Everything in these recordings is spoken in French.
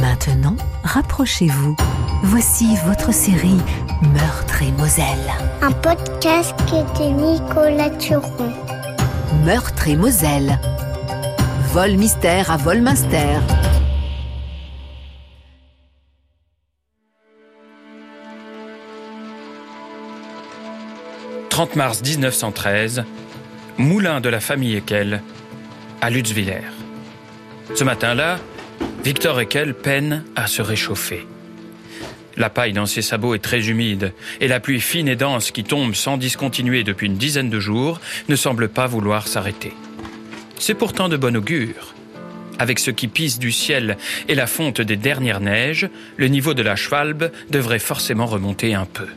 Maintenant, rapprochez-vous. Voici votre série Meurtre et Moselle. Un podcast qui de Nicolas Turon. Meurtre et Moselle. Vol mystère à Volminster. « 30 mars 1913, moulin de la famille Ekel, à Lutzwiller. Ce matin-là, Victor Ekel peine à se réchauffer. La paille dans ses sabots est très humide et la pluie fine et dense qui tombe sans discontinuer depuis une dizaine de jours ne semble pas vouloir s'arrêter. C'est pourtant de bon augure. Avec ce qui pisse du ciel et la fonte des dernières neiges, le niveau de la Schwalbe devrait forcément remonter un peu.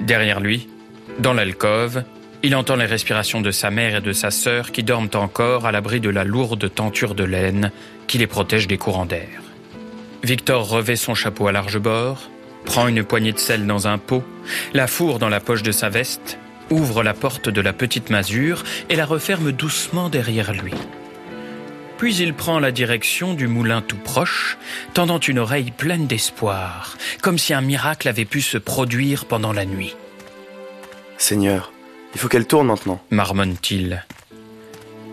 Derrière lui, dans l'alcôve, il entend les respirations de sa mère et de sa sœur qui dorment encore à l'abri de la lourde tenture de laine qui les protège des courants d'air. Victor revêt son chapeau à large bord, prend une poignée de sel dans un pot, la fourre dans la poche de sa veste, ouvre la porte de la petite masure et la referme doucement derrière lui. Puis il prend la direction du moulin tout proche, tendant une oreille pleine d'espoir, comme si un miracle avait pu se produire pendant la nuit. Seigneur, il faut qu'elle tourne maintenant, marmonne-t-il.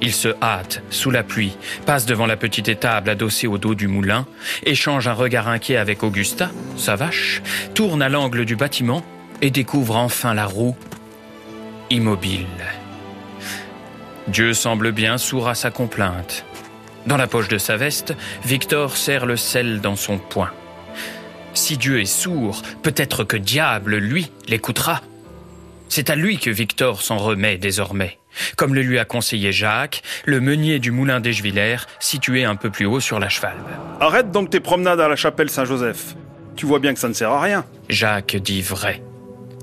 Il se hâte, sous la pluie, passe devant la petite étable adossée au dos du moulin, échange un regard inquiet avec Augusta, sa vache, tourne à l'angle du bâtiment et découvre enfin la roue, immobile. Dieu semble bien sourd à sa complainte. Dans la poche de sa veste, Victor serre le sel dans son poing. Si Dieu est sourd, peut-être que diable, lui, l'écoutera. C'est à lui que Victor s'en remet désormais, comme le lui a conseillé Jacques, le meunier du moulin d'Eschviller, situé un peu plus haut sur la cheval. Arrête donc tes promenades à la chapelle Saint-Joseph. Tu vois bien que ça ne sert à rien. Jacques dit vrai.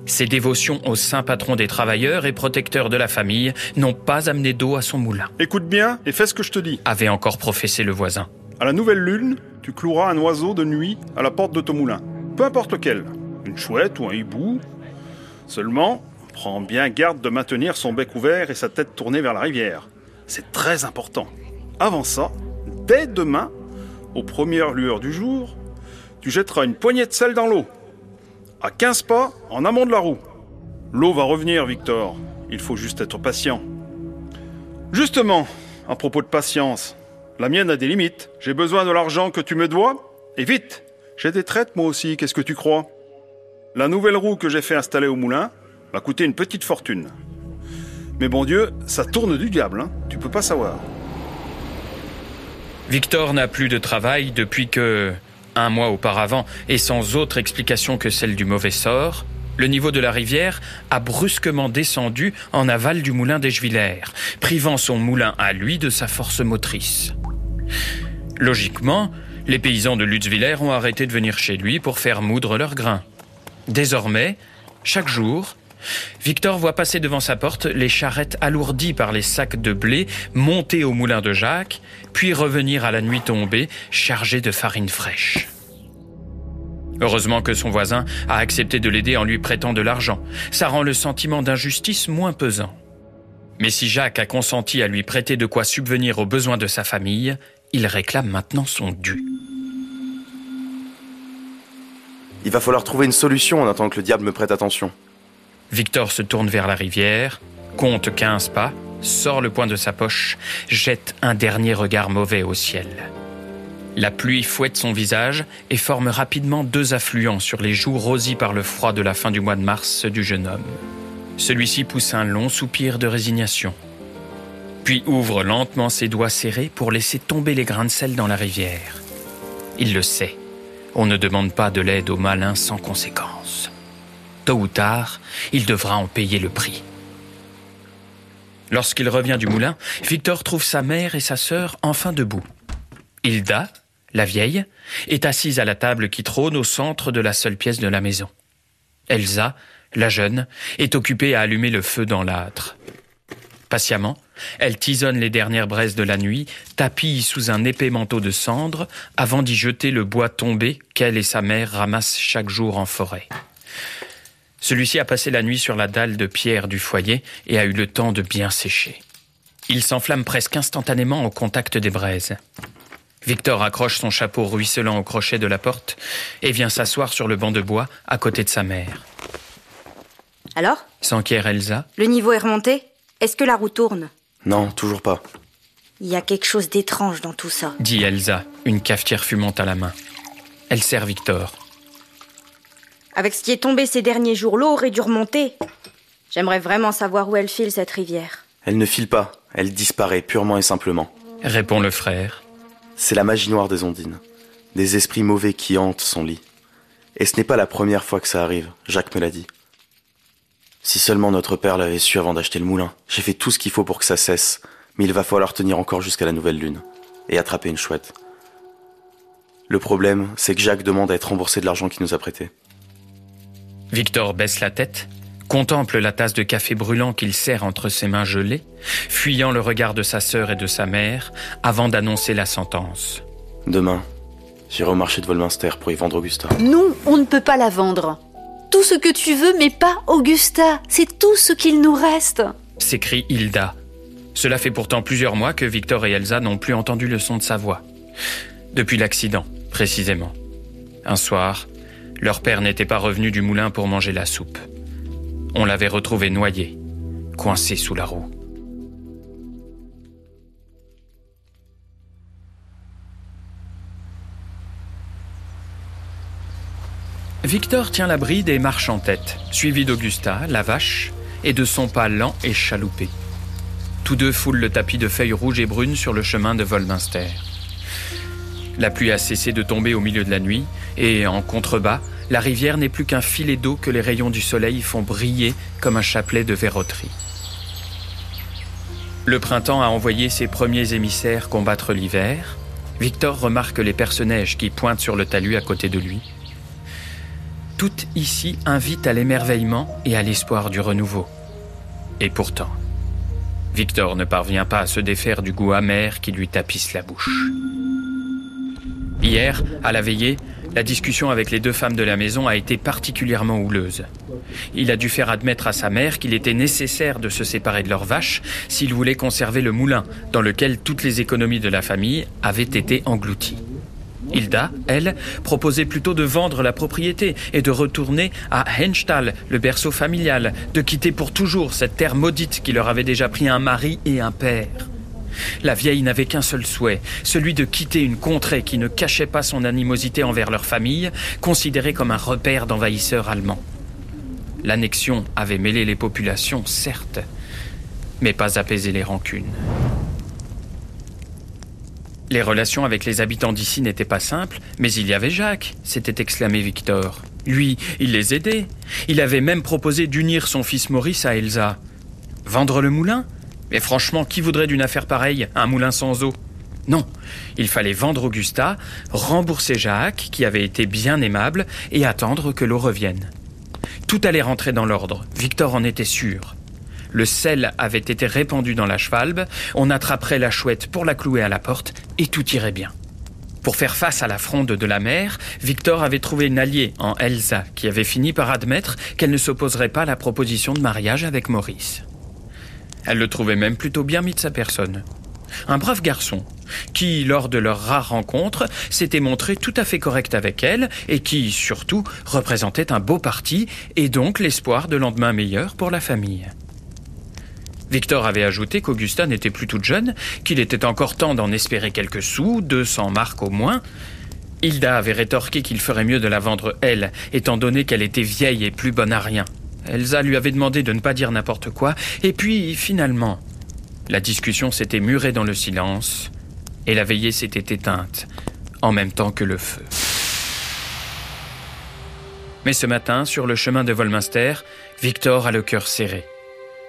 Ses dévotions au saint patron des travailleurs et protecteur de la famille n'ont pas amené d'eau à son moulin. Écoute bien et fais ce que je te dis. Avait encore professé le voisin. À la nouvelle lune, tu cloueras un oiseau de nuit à la porte de ton moulin. Peu importe lequel. Une chouette ou un hibou. Seulement, prend bien garde de maintenir son bec ouvert et sa tête tournée vers la rivière. C'est très important. Avant ça, dès demain, aux premières lueurs du jour, tu jetteras une poignée de sel dans l'eau. À 15 pas, en amont de la roue. L'eau va revenir, Victor. Il faut juste être patient. Justement, à propos de patience, la mienne a des limites. J'ai besoin de l'argent que tu me dois, et vite. J'ai des traites moi aussi, qu'est-ce que tu crois? La nouvelle roue que j'ai fait installer au moulin, m'a coûté une petite fortune. Mais bon Dieu, ça tourne du diable, hein tu peux pas savoir. Victor n'a plus de travail depuis que, un mois auparavant, et sans autre explication que celle du mauvais sort, le niveau de la rivière a brusquement descendu en aval du moulin d'Eschviller, privant son moulin à lui de sa force motrice. Logiquement, les paysans de Lutzwiller ont arrêté de venir chez lui pour faire moudre leurs grains. Désormais, chaque jour, Victor voit passer devant sa porte les charrettes alourdies par les sacs de blé monter au moulin de Jacques, puis revenir à la nuit tombée chargées de farine fraîche. Heureusement que son voisin a accepté de l'aider en lui prêtant de l'argent. Ça rend le sentiment d'injustice moins pesant. Mais si Jacques a consenti à lui prêter de quoi subvenir aux besoins de sa famille, il réclame maintenant son dû. Il va falloir trouver une solution en attendant que le diable me prête attention. Victor se tourne vers la rivière, compte 15 pas, sort le poing de sa poche, jette un dernier regard mauvais au ciel. La pluie fouette son visage et forme rapidement deux affluents sur les joues rosies par le froid de la fin du mois de mars du jeune homme. Celui-ci pousse un long soupir de résignation, puis ouvre lentement ses doigts serrés pour laisser tomber les grains de sel dans la rivière. Il le sait, on ne demande pas de l'aide aux malins sans conséquence. Tôt ou tard, il devra en payer le prix. Lorsqu'il revient du moulin, Victor trouve sa mère et sa sœur enfin debout. Hilda, la vieille, est assise à la table qui trône au centre de la seule pièce de la maison. Elsa, la jeune, est occupée à allumer le feu dans l'âtre. Patiemment, elle tisonne les dernières braises de la nuit, tapille sous un épais manteau de cendres, avant d'y jeter le bois tombé qu'elle et sa mère ramassent chaque jour en forêt. Celui-ci a passé la nuit sur la dalle de pierre du foyer et a eu le temps de bien sécher. Il s'enflamme presque instantanément au contact des braises. Victor accroche son chapeau ruisselant au crochet de la porte et vient s'asseoir sur le banc de bois à côté de sa mère. Alors? S'enquiert Elsa. Le niveau est remonté? Est-ce que la roue tourne? Non, toujours pas. Il y a quelque chose d'étrange dans tout ça. dit Elsa, une cafetière fumante à la main. Elle sert Victor. Avec ce qui est tombé ces derniers jours, l'eau aurait dû remonter. J'aimerais vraiment savoir où elle file, cette rivière. Elle ne file pas, elle disparaît purement et simplement. Répond le frère. C'est la magie noire des ondines. Des esprits mauvais qui hantent son lit. Et ce n'est pas la première fois que ça arrive, Jacques me l'a dit. Si seulement notre père l'avait su avant d'acheter le moulin. J'ai fait tout ce qu'il faut pour que ça cesse, mais il va falloir tenir encore jusqu'à la nouvelle lune. Et attraper une chouette. Le problème, c'est que Jacques demande à être remboursé de l'argent qu'il nous a prêté. Victor baisse la tête, contemple la tasse de café brûlant qu'il serre entre ses mains gelées, fuyant le regard de sa sœur et de sa mère, avant d'annoncer la sentence. Demain, j'irai au marché de Volminster pour y vendre Augusta. Non, on ne peut pas la vendre. Tout ce que tu veux, mais pas Augusta. C'est tout ce qu'il nous reste. s'écrie Hilda. Cela fait pourtant plusieurs mois que Victor et Elsa n'ont plus entendu le son de sa voix. Depuis l'accident, précisément. Un soir, leur père n'était pas revenu du moulin pour manger la soupe. On l'avait retrouvé noyé, coincé sous la roue. Victor tient la bride et marche en tête, suivi d'Augusta, la vache, et de son pas lent et chaloupé. Tous deux foulent le tapis de feuilles rouges et brunes sur le chemin de Volminster. La pluie a cessé de tomber au milieu de la nuit, et en contrebas, la rivière n'est plus qu'un filet d'eau que les rayons du soleil font briller comme un chapelet de verroterie. Le printemps a envoyé ses premiers émissaires combattre l'hiver. Victor remarque les personnages qui pointent sur le talus à côté de lui. Tout ici invite à l'émerveillement et à l'espoir du renouveau. Et pourtant, Victor ne parvient pas à se défaire du goût amer qui lui tapisse la bouche. Hier, à la veillée, la discussion avec les deux femmes de la maison a été particulièrement houleuse. Il a dû faire admettre à sa mère qu'il était nécessaire de se séparer de leurs vaches s'il voulait conserver le moulin dans lequel toutes les économies de la famille avaient été englouties. Hilda, elle, proposait plutôt de vendre la propriété et de retourner à Henstall, le berceau familial, de quitter pour toujours cette terre maudite qui leur avait déjà pris un mari et un père. La vieille n'avait qu'un seul souhait, celui de quitter une contrée qui ne cachait pas son animosité envers leur famille, considérée comme un repère d'envahisseurs allemands. L'annexion avait mêlé les populations, certes, mais pas apaisé les rancunes. Les relations avec les habitants d'ici n'étaient pas simples, mais il y avait Jacques, s'était exclamé Victor. Lui, il les aidait. Il avait même proposé d'unir son fils Maurice à Elsa. Vendre le moulin? Mais franchement, qui voudrait d'une affaire pareille, un moulin sans eau? Non, il fallait vendre Augusta, rembourser Jacques, qui avait été bien aimable, et attendre que l'eau revienne. Tout allait rentrer dans l'ordre, Victor en était sûr. Le sel avait été répandu dans la chevalbe, on attraperait la chouette pour la clouer à la porte, et tout irait bien. Pour faire face à la fronde de la mère, Victor avait trouvé une alliée en Elsa, qui avait fini par admettre qu'elle ne s'opposerait pas à la proposition de mariage avec Maurice. Elle le trouvait même plutôt bien mis de sa personne. Un brave garçon, qui, lors de leur rare rencontre, s'était montré tout à fait correct avec elle, et qui, surtout, représentait un beau parti, et donc l'espoir de lendemain meilleur pour la famille. Victor avait ajouté qu'Augusta n'était plus toute jeune, qu'il était encore temps d'en espérer quelques sous, 200 marques au moins. Hilda avait rétorqué qu'il ferait mieux de la vendre elle, étant donné qu'elle était vieille et plus bonne à rien. Elsa lui avait demandé de ne pas dire n'importe quoi, et puis, finalement, la discussion s'était murée dans le silence, et la veillée s'était éteinte, en même temps que le feu. Mais ce matin, sur le chemin de Volminster, Victor a le cœur serré.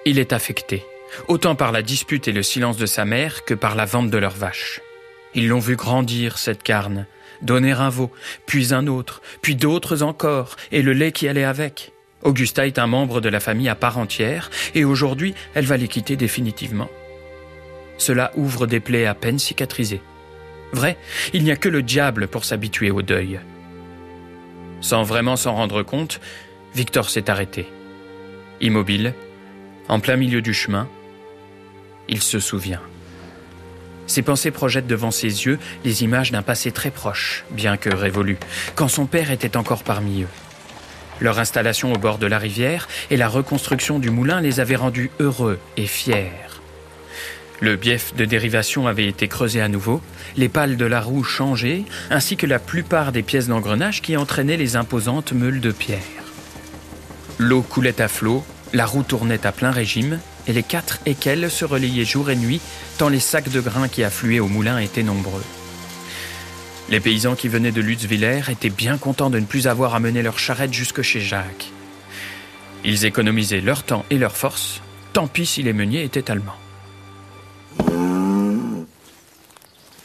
Il est affecté, autant par la dispute et le silence de sa mère que par la vente de leurs vaches. Ils l'ont vu grandir, cette carne, donner un veau, puis un autre, puis d'autres encore, et le lait qui allait avec. Augusta est un membre de la famille à part entière, et aujourd'hui, elle va les quitter définitivement. Cela ouvre des plaies à peine cicatrisées. Vrai, il n'y a que le diable pour s'habituer au deuil. Sans vraiment s'en rendre compte, Victor s'est arrêté. Immobile, en plein milieu du chemin, il se souvient. Ses pensées projettent devant ses yeux les images d'un passé très proche, bien que révolu, quand son père était encore parmi eux. Leur installation au bord de la rivière et la reconstruction du moulin les avaient rendus heureux et fiers. Le bief de dérivation avait été creusé à nouveau, les pales de la roue changées, ainsi que la plupart des pièces d'engrenage qui entraînaient les imposantes meules de pierre. L'eau coulait à flot, la roue tournait à plein régime, et les quatre équelles se relayaient jour et nuit, tant les sacs de grains qui affluaient au moulin étaient nombreux. Les paysans qui venaient de Lutzwiller étaient bien contents de ne plus avoir à mener leur charrette jusque chez Jacques. Ils économisaient leur temps et leur force, tant pis si les meuniers étaient allemands.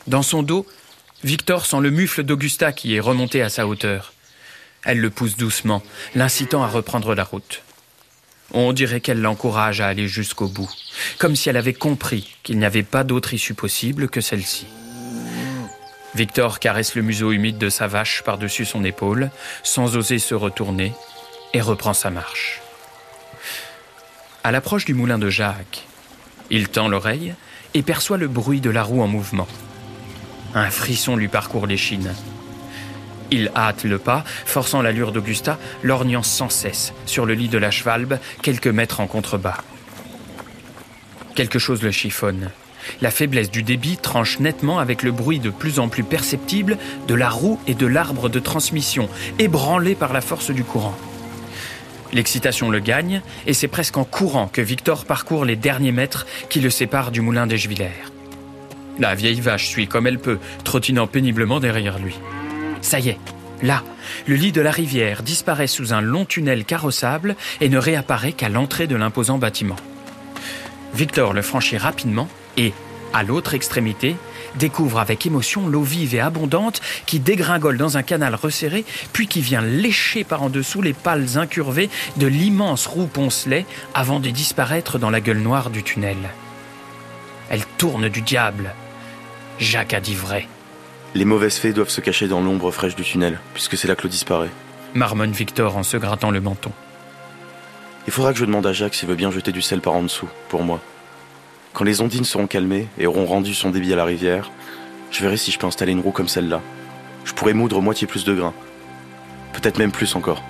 Dans son dos, Victor sent le mufle d'Augusta qui est remonté à sa hauteur. Elle le pousse doucement, l'incitant à reprendre la route. On dirait qu'elle l'encourage à aller jusqu'au bout, comme si elle avait compris qu'il n'y avait pas d'autre issue possible que celle-ci. Victor caresse le museau humide de sa vache par-dessus son épaule, sans oser se retourner, et reprend sa marche. À l'approche du moulin de Jacques, il tend l'oreille et perçoit le bruit de la roue en mouvement. Un frisson lui parcourt l'échine. Il hâte le pas, forçant l'allure d'Augusta, lorgnant sans cesse sur le lit de la chevalbe, quelques mètres en contrebas. Quelque chose le chiffonne. La faiblesse du débit tranche nettement avec le bruit de plus en plus perceptible de la roue et de l'arbre de transmission, ébranlé par la force du courant. L'excitation le gagne, et c'est presque en courant que Victor parcourt les derniers mètres qui le séparent du moulin des. La vieille vache suit comme elle peut, trottinant péniblement derrière lui. Ça y est, là, le lit de la rivière disparaît sous un long tunnel carrossable et ne réapparaît qu'à l'entrée de l'imposant bâtiment. Victor le franchit rapidement et, à l'autre extrémité, découvre avec émotion l'eau vive et abondante qui dégringole dans un canal resserré, puis qui vient lécher par en dessous les pales incurvées de l'immense roue poncelet avant de disparaître dans la gueule noire du tunnel. Elle tourne du diable, Jacques a dit vrai. Les mauvaises fées doivent se cacher dans l'ombre fraîche du tunnel, puisque c'est là que l'eau disparaît. Marmonne Victor en se grattant le menton. Il faudra que je demande à Jacques s'il veut bien jeter du sel par en dessous, pour moi. Quand les ondines seront calmées et auront rendu son débit à la rivière, je verrai si je peux installer une roue comme celle-là. Je pourrais moudre moitié plus de grains. Peut-être même plus encore.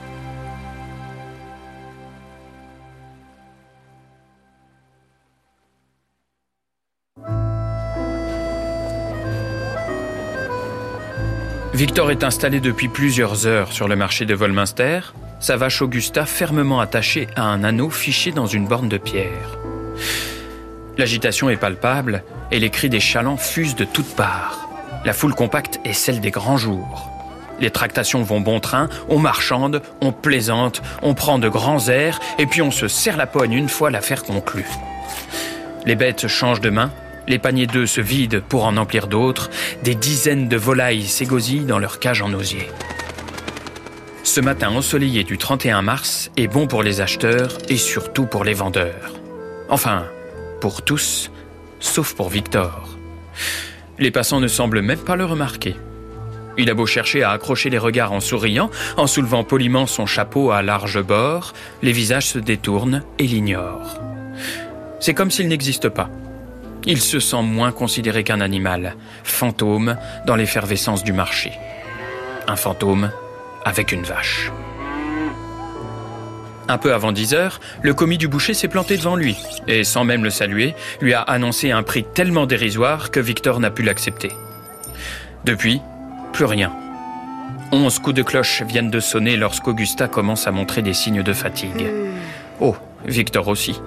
Victor est installé depuis plusieurs heures sur le marché de Volminster, sa vache Augusta fermement attachée à un anneau fiché dans une borne de pierre. L'agitation est palpable et les cris des chalands fusent de toutes parts. La foule compacte est celle des grands jours. Les tractations vont bon train, on marchande, on plaisante, on prend de grands airs et puis on se serre la poigne une fois l'affaire conclue. Les bêtes changent de main, les paniers d'œufs se vident pour en emplir d'autres. Des dizaines de volailles s'égosillent dans leur cage en osier. Ce matin ensoleillé du 31 mars est bon pour les acheteurs et surtout pour les vendeurs. Enfin, pour tous, sauf pour Victor. Les passants ne semblent même pas le remarquer. Il a beau chercher à accrocher les regards en souriant, en soulevant poliment son chapeau à large bord, les visages se détournent et l'ignorent. C'est comme s'il n'existe pas. Il se sent moins considéré qu'un animal, fantôme dans l'effervescence du marché. Un fantôme avec une vache. Un peu avant 10 heures, le commis du boucher s'est planté devant lui et, sans même le saluer, lui a annoncé un prix tellement dérisoire que Victor n'a pu l'accepter. Depuis, plus rien. Onze coups de cloche viennent de sonner lorsqu'Augusta commence à montrer des signes de fatigue. Oh, Victor aussi.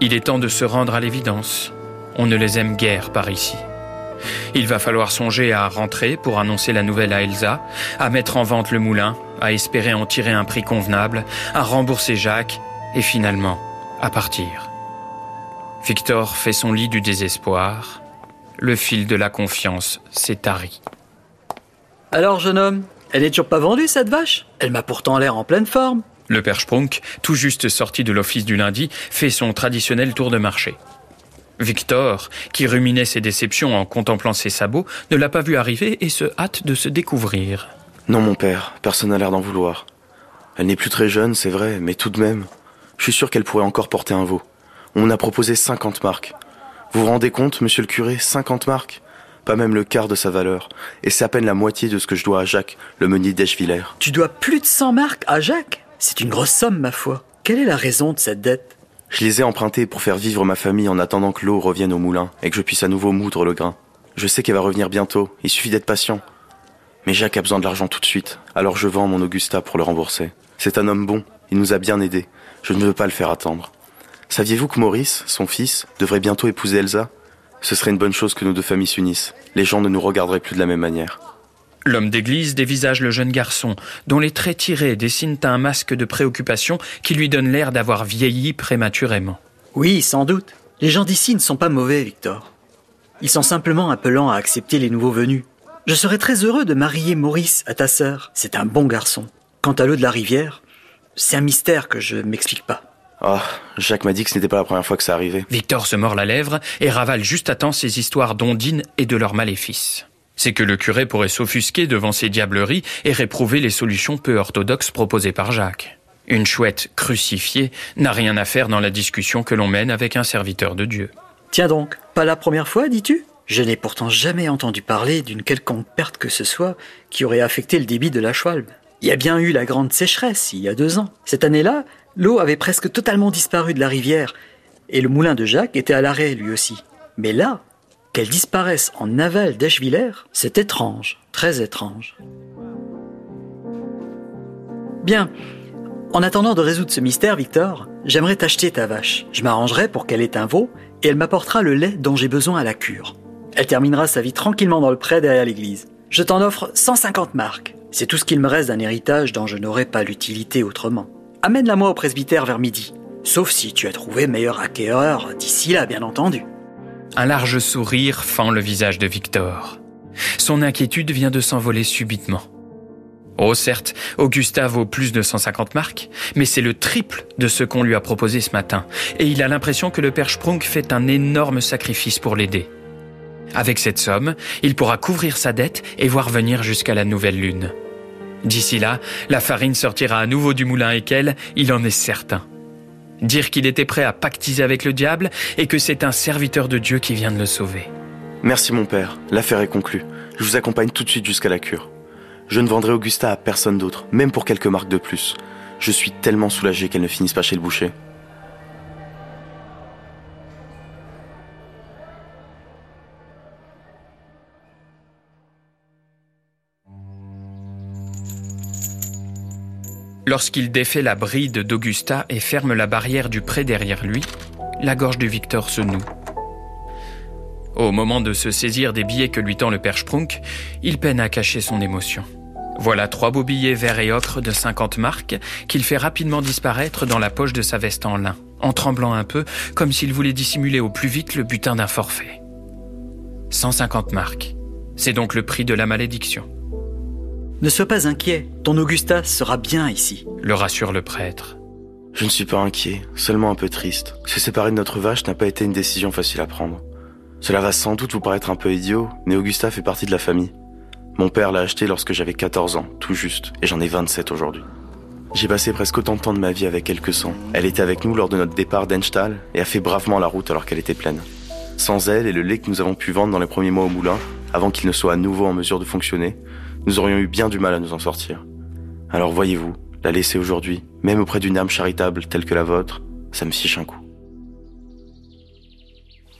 Il est temps de se rendre à l'évidence. On ne les aime guère par ici. Il va falloir songer à rentrer pour annoncer la nouvelle à Elsa, à mettre en vente le moulin, à espérer en tirer un prix convenable, à rembourser Jacques et finalement à partir. Victor fait son lit du désespoir. Le fil de la confiance s'est tari. Alors, jeune homme, elle n'est toujours pas vendue, cette vache? Elle m'a pourtant l'air en pleine forme. Le père Sprunk, tout juste sorti de l'office du lundi, fait son traditionnel tour de marché. Victor, qui ruminait ses déceptions en contemplant ses sabots, ne l'a pas vu arriver et se hâte de se découvrir. Non, mon père, personne n'a l'air d'en vouloir. Elle n'est plus très jeune, c'est vrai, mais tout de même, je suis sûr qu'elle pourrait encore porter un veau. On a proposé 50 marques. Vous vous rendez compte, monsieur le curé 50 marques? Pas même le quart de sa valeur. Et c'est à peine la moitié de ce que je dois à Jacques, le meunier d'Eschviller. Tu dois plus de 100 marques à Jacques? C'est une grosse somme, ma foi. Quelle est la raison de cette dette? Je les ai empruntés pour faire vivre ma famille en attendant que l'eau revienne au moulin et que je puisse à nouveau moudre le grain. Je sais qu'elle va revenir bientôt, il suffit d'être patient. Mais Jacques a besoin de l'argent tout de suite, alors je vends mon Augusta pour le rembourser. C'est un homme bon, il nous a bien aidés. Je ne veux pas le faire attendre. Saviez-vous que Maurice, son fils, devrait bientôt épouser Elsa? Ce serait une bonne chose que nos deux familles s'unissent. Les gens ne nous regarderaient plus de la même manière. L'homme d'église dévisage le jeune garçon, dont les traits tirés dessinent un masque de préoccupation qui lui donne l'air d'avoir vieilli prématurément. Oui, sans doute. Les gens d'ici ne sont pas mauvais, Victor. Ils sont simplement appelants à accepter les nouveaux venus. Je serais très heureux de marier Maurice à ta sœur. C'est un bon garçon. Quant à l'eau de la rivière, c'est un mystère que je m'explique pas. Ah, Jacques m'a dit que ce n'était pas la première fois que ça arrivait. Victor se mord la lèvre et ravale juste à temps ces histoires d'ondines et de leurs maléfices. C'est que le curé pourrait s'offusquer devant ces diableries et réprouver les solutions peu orthodoxes proposées par Jacques. Une chouette crucifiée n'a rien à faire dans la discussion que l'on mène avec un serviteur de Dieu. Tiens donc, pas la première fois, dis-tu? Je n'ai pourtant jamais entendu parler d'une quelconque perte que ce soit qui aurait affecté le débit de la Schwalbe. Il y a bien eu la grande sécheresse il y a deux ans. Cette année-là, l'eau avait presque totalement disparu de la rivière et le moulin de Jacques était à l'arrêt lui aussi. Mais là, qu'elle disparaisse en aval d'Eschviller, c'est étrange, très étrange. Bien. En attendant de résoudre ce mystère, Victor, j'aimerais t'acheter ta vache. Je m'arrangerai pour qu'elle ait un veau et elle m'apportera le lait dont j'ai besoin à la cure. Elle terminera sa vie tranquillement dans le pré derrière l'église. Je t'en offre 150 marques. C'est tout ce qu'il me reste d'un héritage dont je n'aurais pas l'utilité autrement. Amène-la moi au presbytère vers midi. Sauf si tu as trouvé meilleur acquéreur d'ici là, bien entendu. Un large sourire fend le visage de Victor. Son inquiétude vient de s'envoler subitement. Oh certes, Augusta vaut plus de 150 marques, mais c'est le triple de ce qu'on lui a proposé ce matin, et il a l'impression que le père Sprung fait un énorme sacrifice pour l'aider. Avec cette somme, il pourra couvrir sa dette et voir venir jusqu'à la nouvelle lune. D'ici là, la farine sortira à nouveau du moulin et qu'elle, il en est certain. Dire qu'il était prêt à pactiser avec le diable et que c'est un serviteur de Dieu qui vient de le sauver. Merci mon père, l'affaire est conclue. Je vous accompagne tout de suite jusqu'à la cure. Je ne vendrai Augusta à personne d'autre, même pour quelques marques de plus. Je suis tellement soulagé qu'elle ne finisse pas chez le boucher. Lorsqu'il défait la bride d'Augusta et ferme la barrière du pré derrière lui, la gorge de Victor se noue. Au moment de se saisir des billets que lui tend le père Sprunk, il peine à cacher son émotion. Voilà trois beaux billets verts et ocre de 50 marques qu'il fait rapidement disparaître dans la poche de sa veste en lin, en tremblant un peu, comme s'il voulait dissimuler au plus vite le butin d'un forfait. 150 marques. C'est donc le prix de la malédiction. Ne sois pas inquiet, ton Augusta sera bien ici. Le rassure le prêtre. Je ne suis pas inquiet, seulement un peu triste. Se séparer de notre vache n'a pas été une décision facile à prendre. Cela va sans doute vous paraître un peu idiot, mais Augusta fait partie de la famille. Mon père l'a acheté lorsque j'avais 14 ans, tout juste, et j'en ai 27 aujourd'hui. J'ai passé presque autant de temps de ma vie avec elle que sans. Elle était avec nous lors de notre départ d'Enstall et a fait bravement la route alors qu'elle était pleine. Sans elle et le lait que nous avons pu vendre dans les premiers mois au moulin, avant qu'il ne soit à nouveau en mesure de fonctionner, nous aurions eu bien du mal à nous en sortir. Alors voyez-vous, la laisser aujourd'hui, même auprès d'une âme charitable telle que la vôtre, ça me fiche un coup.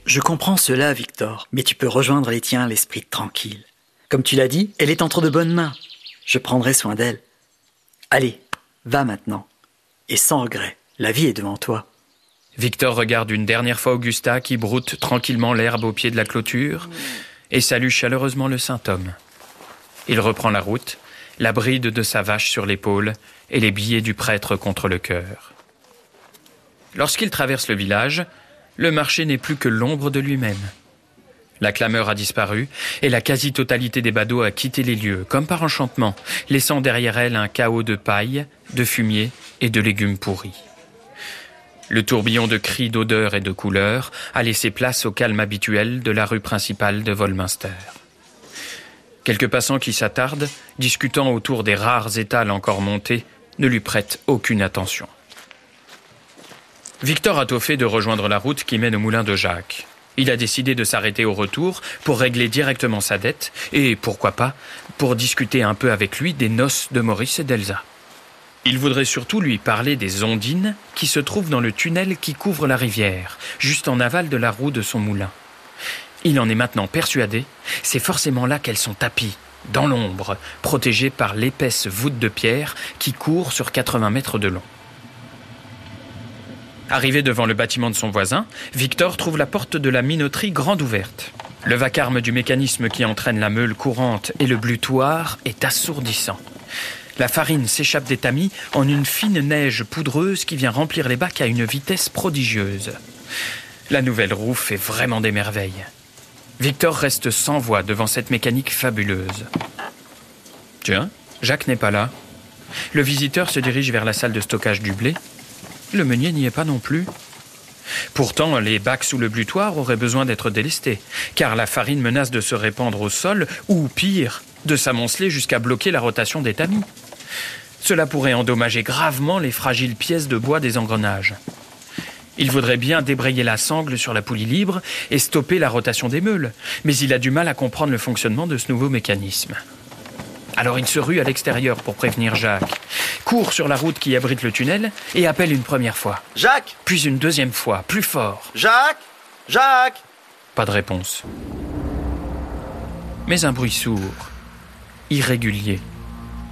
Je comprends cela, Victor, mais tu peux rejoindre les tiens l'esprit tranquille. Comme tu l'as dit, elle est entre de bonnes mains. Je prendrai soin d'elle. Allez, va maintenant. Et sans regret, la vie est devant toi. Victor regarde une dernière fois Augusta qui broute tranquillement l'herbe au pied de la clôture et salue chaleureusement le saint homme. Il reprend la route, la bride de sa vache sur l'épaule et les billets du prêtre contre le cœur. Lorsqu'il traverse le village, le marché n'est plus que l'ombre de lui-même. La clameur a disparu et la quasi-totalité des badauds a quitté les lieux, comme par enchantement, laissant derrière elle un chaos de paille, de fumier et de légumes pourris. Le tourbillon de cris, d'odeurs et de couleurs a laissé place au calme habituel de la rue principale de Volminster. Quelques passants qui s'attardent, discutant autour des rares étals encore montés, ne lui prêtent aucune attention. Victor a tôt de rejoindre la route qui mène au moulin de Jacques. Il a décidé de s'arrêter au retour pour régler directement sa dette et, pourquoi pas, pour discuter un peu avec lui des noces de Maurice et d'Elsa. Il voudrait surtout lui parler des ondines qui se trouvent dans le tunnel qui couvre la rivière, juste en aval de la roue de son moulin. Il en est maintenant persuadé, c'est forcément là qu'elles sont tapies, dans l'ombre, protégées par l'épaisse voûte de pierre qui court sur 80 mètres de long. Arrivé devant le bâtiment de son voisin, Victor trouve la porte de la minoterie grande ouverte. Le vacarme du mécanisme qui entraîne la meule courante et le blutoir est assourdissant. La farine s'échappe des tamis en une fine neige poudreuse qui vient remplir les bacs à une vitesse prodigieuse. La nouvelle roue fait vraiment des merveilles. Victor reste sans voix devant cette mécanique fabuleuse. Tiens, Jacques n'est pas là. Le visiteur se dirige vers la salle de stockage du blé. Le meunier n'y est pas non plus. Pourtant, les bacs sous le butoir auraient besoin d'être délestés, car la farine menace de se répandre au sol, ou pire, de s'amonceler jusqu'à bloquer la rotation des tamis. Cela pourrait endommager gravement les fragiles pièces de bois des engrenages. Il voudrait bien débrayer la sangle sur la poulie libre et stopper la rotation des meules, mais il a du mal à comprendre le fonctionnement de ce nouveau mécanisme. Alors il se rue à l'extérieur pour prévenir Jacques, court sur la route qui abrite le tunnel et appelle une première fois. Jacques Puis une deuxième fois, plus fort. Jacques Jacques Pas de réponse. Mais un bruit sourd, irrégulier,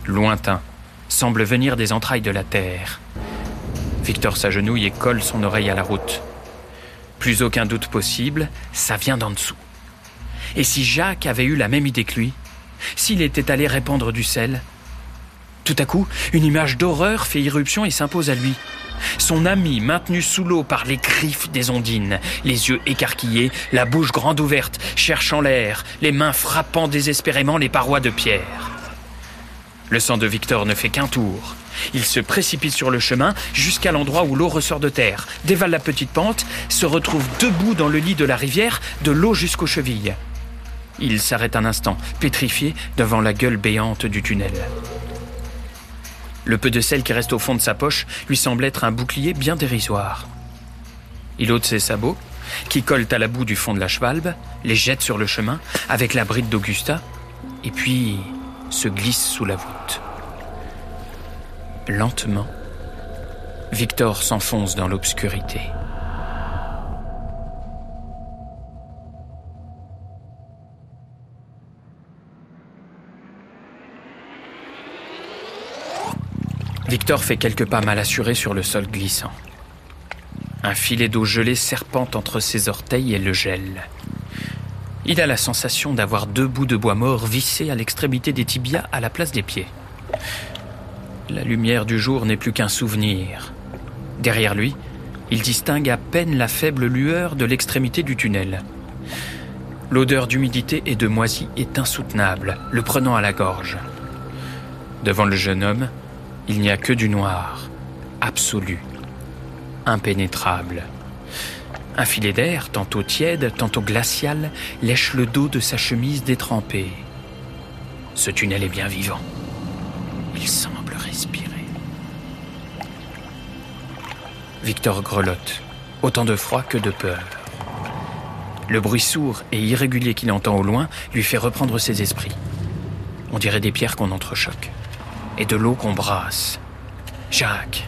lointain, semble venir des entrailles de la terre. Victor s'agenouille et colle son oreille à la route. Plus aucun doute possible, ça vient d'en dessous. Et si Jacques avait eu la même idée que lui S'il était allé répandre du sel? Tout à coup, une image d'horreur fait irruption et s'impose à lui. Son ami, maintenu sous l'eau par les griffes des ondines, les yeux écarquillés, la bouche grande ouverte, cherchant l'air, les mains frappant désespérément les parois de pierre. Le sang de Victor ne fait qu'un tour. Il se précipite sur le chemin jusqu'à l'endroit où l'eau ressort de terre, dévale la petite pente, se retrouve debout dans le lit de la rivière, de l'eau jusqu'aux chevilles. Il s'arrête un instant, pétrifié devant la gueule béante du tunnel. Le peu de sel qui reste au fond de sa poche lui semble être un bouclier bien dérisoire. Il ôte ses sabots, qui collent à la boue du fond de la chevalbe, les jette sur le chemin avec la bride d'Augusta, et puis se glisse sous la voûte. Lentement, Victor s'enfonce dans l'obscurité. Victor fait quelques pas mal assurés sur le sol glissant. Un filet d'eau gelée serpente entre ses orteils et le gel. Il a la sensation d'avoir deux bouts de bois mort vissés à l'extrémité des tibias à la place des pieds. La lumière du jour n'est plus qu'un souvenir. Derrière lui, il distingue à peine la faible lueur de l'extrémité du tunnel. L'odeur d'humidité et de moisie est insoutenable, le prenant à la gorge. Devant le jeune homme, il n'y a que du noir, absolu, impénétrable. Un filet d'air, tantôt tiède, tantôt glacial, lèche le dos de sa chemise détrempée. Ce tunnel est bien vivant. Il semble Victor grelotte, autant de froid que de peur. Le bruit sourd et irrégulier qu'il entend au loin lui fait reprendre ses esprits. On dirait des pierres qu'on entrechoque et de l'eau qu'on brasse. Jacques.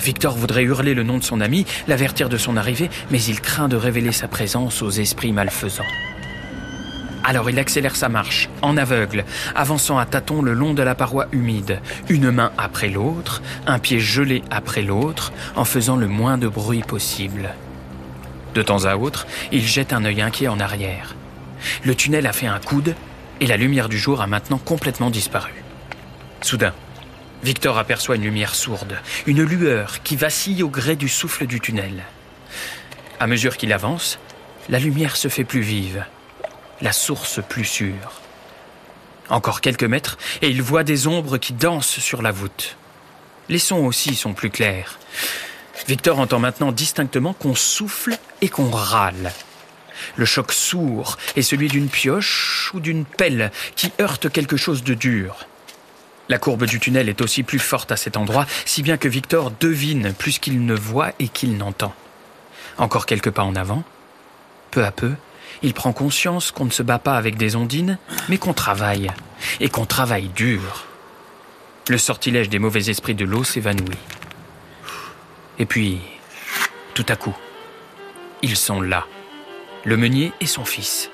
Victor voudrait hurler le nom de son ami, l'avertir de son arrivée, mais il craint de révéler sa présence aux esprits malfaisants. Alors il accélère sa marche, en aveugle, avançant à tâtons le long de la paroi humide, une main après l'autre, un pied gelé après l'autre, en faisant le moins de bruit possible. De temps à autre, il jette un œil inquiet en arrière. Le tunnel a fait un coude et la lumière du jour a maintenant complètement disparu. Soudain, Victor aperçoit une lumière sourde, une lueur qui vacille au gré du souffle du tunnel. À mesure qu'il avance, la lumière se fait plus vive, la source plus sûre. Encore quelques mètres, et il voit des ombres qui dansent sur la voûte. Les sons aussi sont plus clairs. Victor entend maintenant distinctement qu'on souffle et qu'on râle. Le choc sourd est celui d'une pioche ou d'une pelle qui heurte quelque chose de dur. La courbe du tunnel est aussi plus forte à cet endroit, si bien que Victor devine plus qu'il ne voit et qu'il n'entend. Encore quelques pas en avant, Peu à peu, il prend conscience qu'on ne se bat pas avec des ondines, mais qu'on travaille, et qu'on travaille dur. Le sortilège des mauvais esprits de l'eau s'évanouit. Et puis, tout à coup, ils sont là, le meunier et son fils.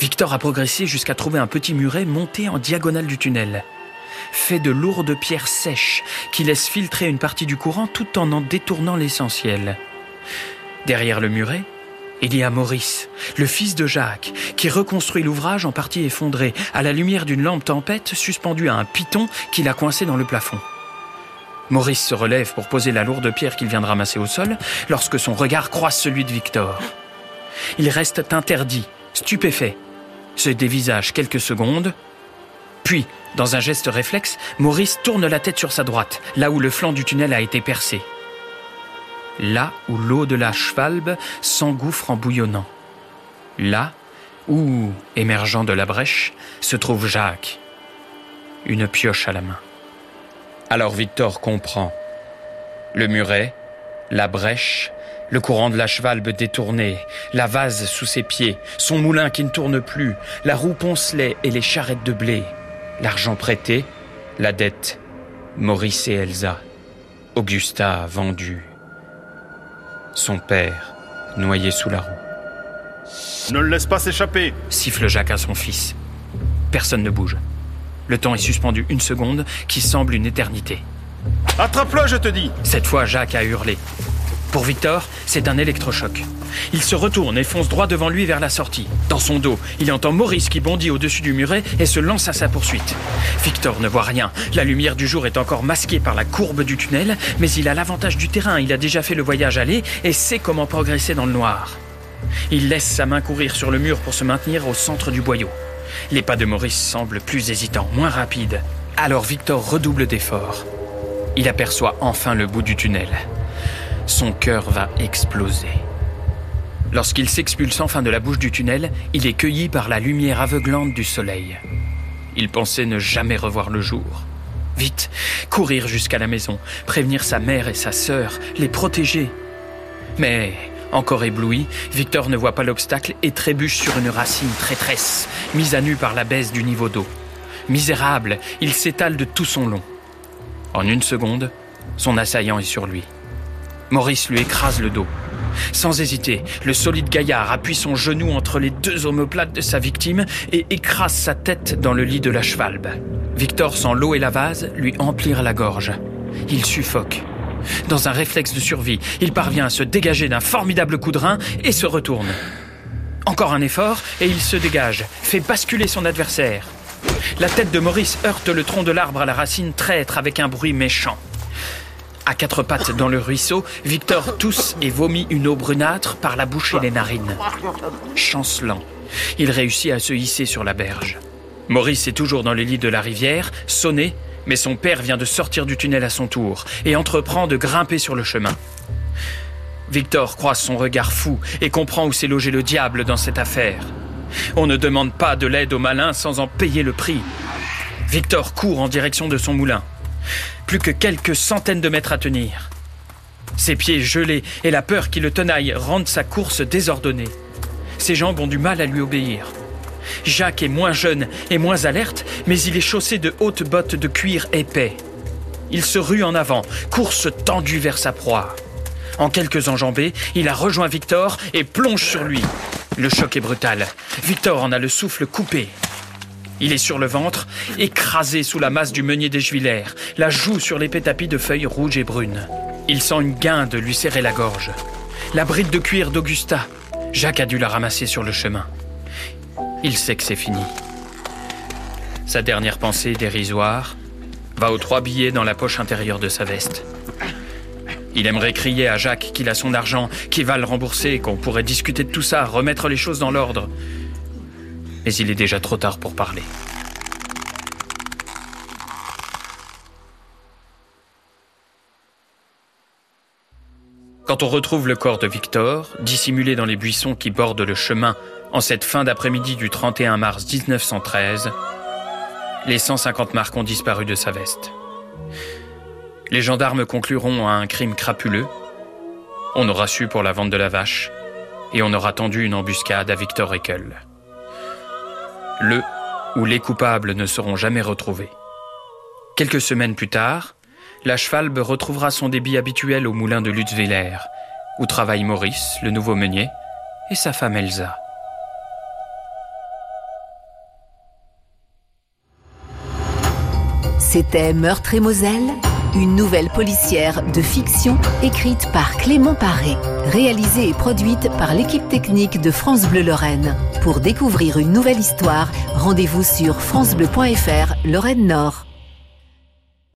Victor a progressé jusqu'à trouver un petit muret monté en diagonale du tunnel, fait de lourdes pierres sèches qui laissent filtrer une partie du courant tout en en détournant l'essentiel. Derrière le muret, il y a Maurice, le fils de Jacques, qui reconstruit l'ouvrage en partie effondré, à la lumière d'une lampe tempête suspendue à un piton qu'il a coincé dans le plafond. Maurice se relève pour poser la lourde pierre qu'il vient de ramasser au sol, lorsque son regard croise celui de Victor. Il reste interdit, stupéfait, se dévisage quelques secondes, puis, dans un geste réflexe, Maurice tourne la tête sur sa droite, là où le flanc du tunnel a été percé là où l'eau de la Schwalbe s'engouffre en bouillonnant. Là où, émergeant de la brèche, se trouve Jacques, une pioche à la main. Alors Victor comprend. Le muret, la brèche, le courant de la Schwalbe détourné, la vase sous ses pieds, son moulin qui ne tourne plus, la roue poncelet et les charrettes de blé, l'argent prêté, la dette, Maurice et Elsa, Augusta vendu, son père, noyé sous la roue. Ne le laisse pas s'échapper siffle Jacques à son fils. Personne ne bouge. Le temps est suspendu une seconde qui semble une éternité. Attrape-le, je te dis Cette fois, Jacques a hurlé. Pour Victor, c'est un électrochoc. Il se retourne et fonce droit devant lui vers la sortie. Dans son dos, il entend Maurice qui bondit au-dessus du muret et se lance à sa poursuite. Victor ne voit rien. La lumière du jour est encore masquée par la courbe du tunnel, mais il a l'avantage du terrain. Il a déjà fait le voyage aller et sait comment progresser dans le noir. Il laisse sa main courir sur le mur pour se maintenir au centre du boyau. Les pas de Maurice semblent plus hésitants, moins rapides. Alors Victor redouble d'efforts. Il aperçoit enfin le bout du tunnel son cœur va exploser. Lorsqu'il s'expulse enfin de la bouche du tunnel, il est cueilli par la lumière aveuglante du soleil. Il pensait ne jamais revoir le jour. Vite, courir jusqu'à la maison, prévenir sa mère et sa sœur, les protéger. Mais, encore ébloui, Victor ne voit pas l'obstacle et trébuche sur une racine traîtresse, mise à nu par la baisse du niveau d'eau. Misérable, il s'étale de tout son long. En une seconde, son assaillant est sur lui. Maurice lui écrase le dos. Sans hésiter, le solide gaillard appuie son genou entre les deux omoplates de sa victime et écrase sa tête dans le lit de la Schwalbe. Victor sent l'eau et la vase lui emplir la gorge. Il suffoque. Dans un réflexe de survie, il parvient à se dégager d'un formidable coup de rein et se retourne. Encore un effort et il se dégage, fait basculer son adversaire. La tête de Maurice heurte le tronc de l'arbre à la racine traître avec un bruit méchant. À quatre pattes dans le ruisseau, Victor tousse et vomit une eau brunâtre par la bouche et les narines. Chancelant, il réussit à se hisser sur la berge. Maurice est toujours dans le lit de la rivière, sonné, mais son père vient de sortir du tunnel à son tour et entreprend de grimper sur le chemin. Victor croise son regard fou et comprend où s'est logé le diable dans cette affaire. On ne demande pas de l'aide aux malins sans en payer le prix. Victor court en direction de son moulin. Plus que quelques centaines de mètres à tenir. Ses pieds gelés et la peur qui le tenaille rendent sa course désordonnée. Ses jambes ont du mal à lui obéir. Jacques est moins jeune et moins alerte, mais il est chaussé de hautes bottes de cuir épais. Il se rue en avant, course tendue vers sa proie. En quelques enjambées, il a rejoint Victor et plonge sur lui. Le choc est brutal. Victor en a le souffle coupé. Il est sur le ventre, écrasé sous la masse du meunier des Juilaires, la joue sur l'épais tapis de feuilles rouges et brunes. Il sent une guinde lui serrer la gorge. La bride de cuir d'Augusta. Jacques a dû la ramasser sur le chemin. Il sait que c'est fini. Sa dernière pensée dérisoire va aux trois billets dans la poche intérieure de sa veste. Il aimerait crier à Jacques qu'il a son argent, qu'il va le rembourser, qu'on pourrait discuter de tout ça, remettre les choses dans l'ordre mais il est déjà trop tard pour parler. Quand on retrouve le corps de Victor, dissimulé dans les buissons qui bordent le chemin en cette fin d'après-midi du 31 mars 1913, les 150 marques ont disparu de sa veste. Les gendarmes concluront à un crime crapuleux. On aura su pour la vente de la vache. et on aura tendu une embuscade à Victor Eckel. Le où les coupables ne seront jamais retrouvés. Quelques semaines plus tard, la Schwalbe retrouvera son débit habituel au moulin de Lutzwiller, où travaillent Maurice, le nouveau meunier, et sa femme Elsa. C'était Meurtre et Moselle, une nouvelle policière de fiction écrite par Clément Paré, réalisée et produite par l'équipe technique de France Bleu Lorraine. Pour découvrir une nouvelle histoire, rendez-vous sur francebleu.fr Lorraine Nord.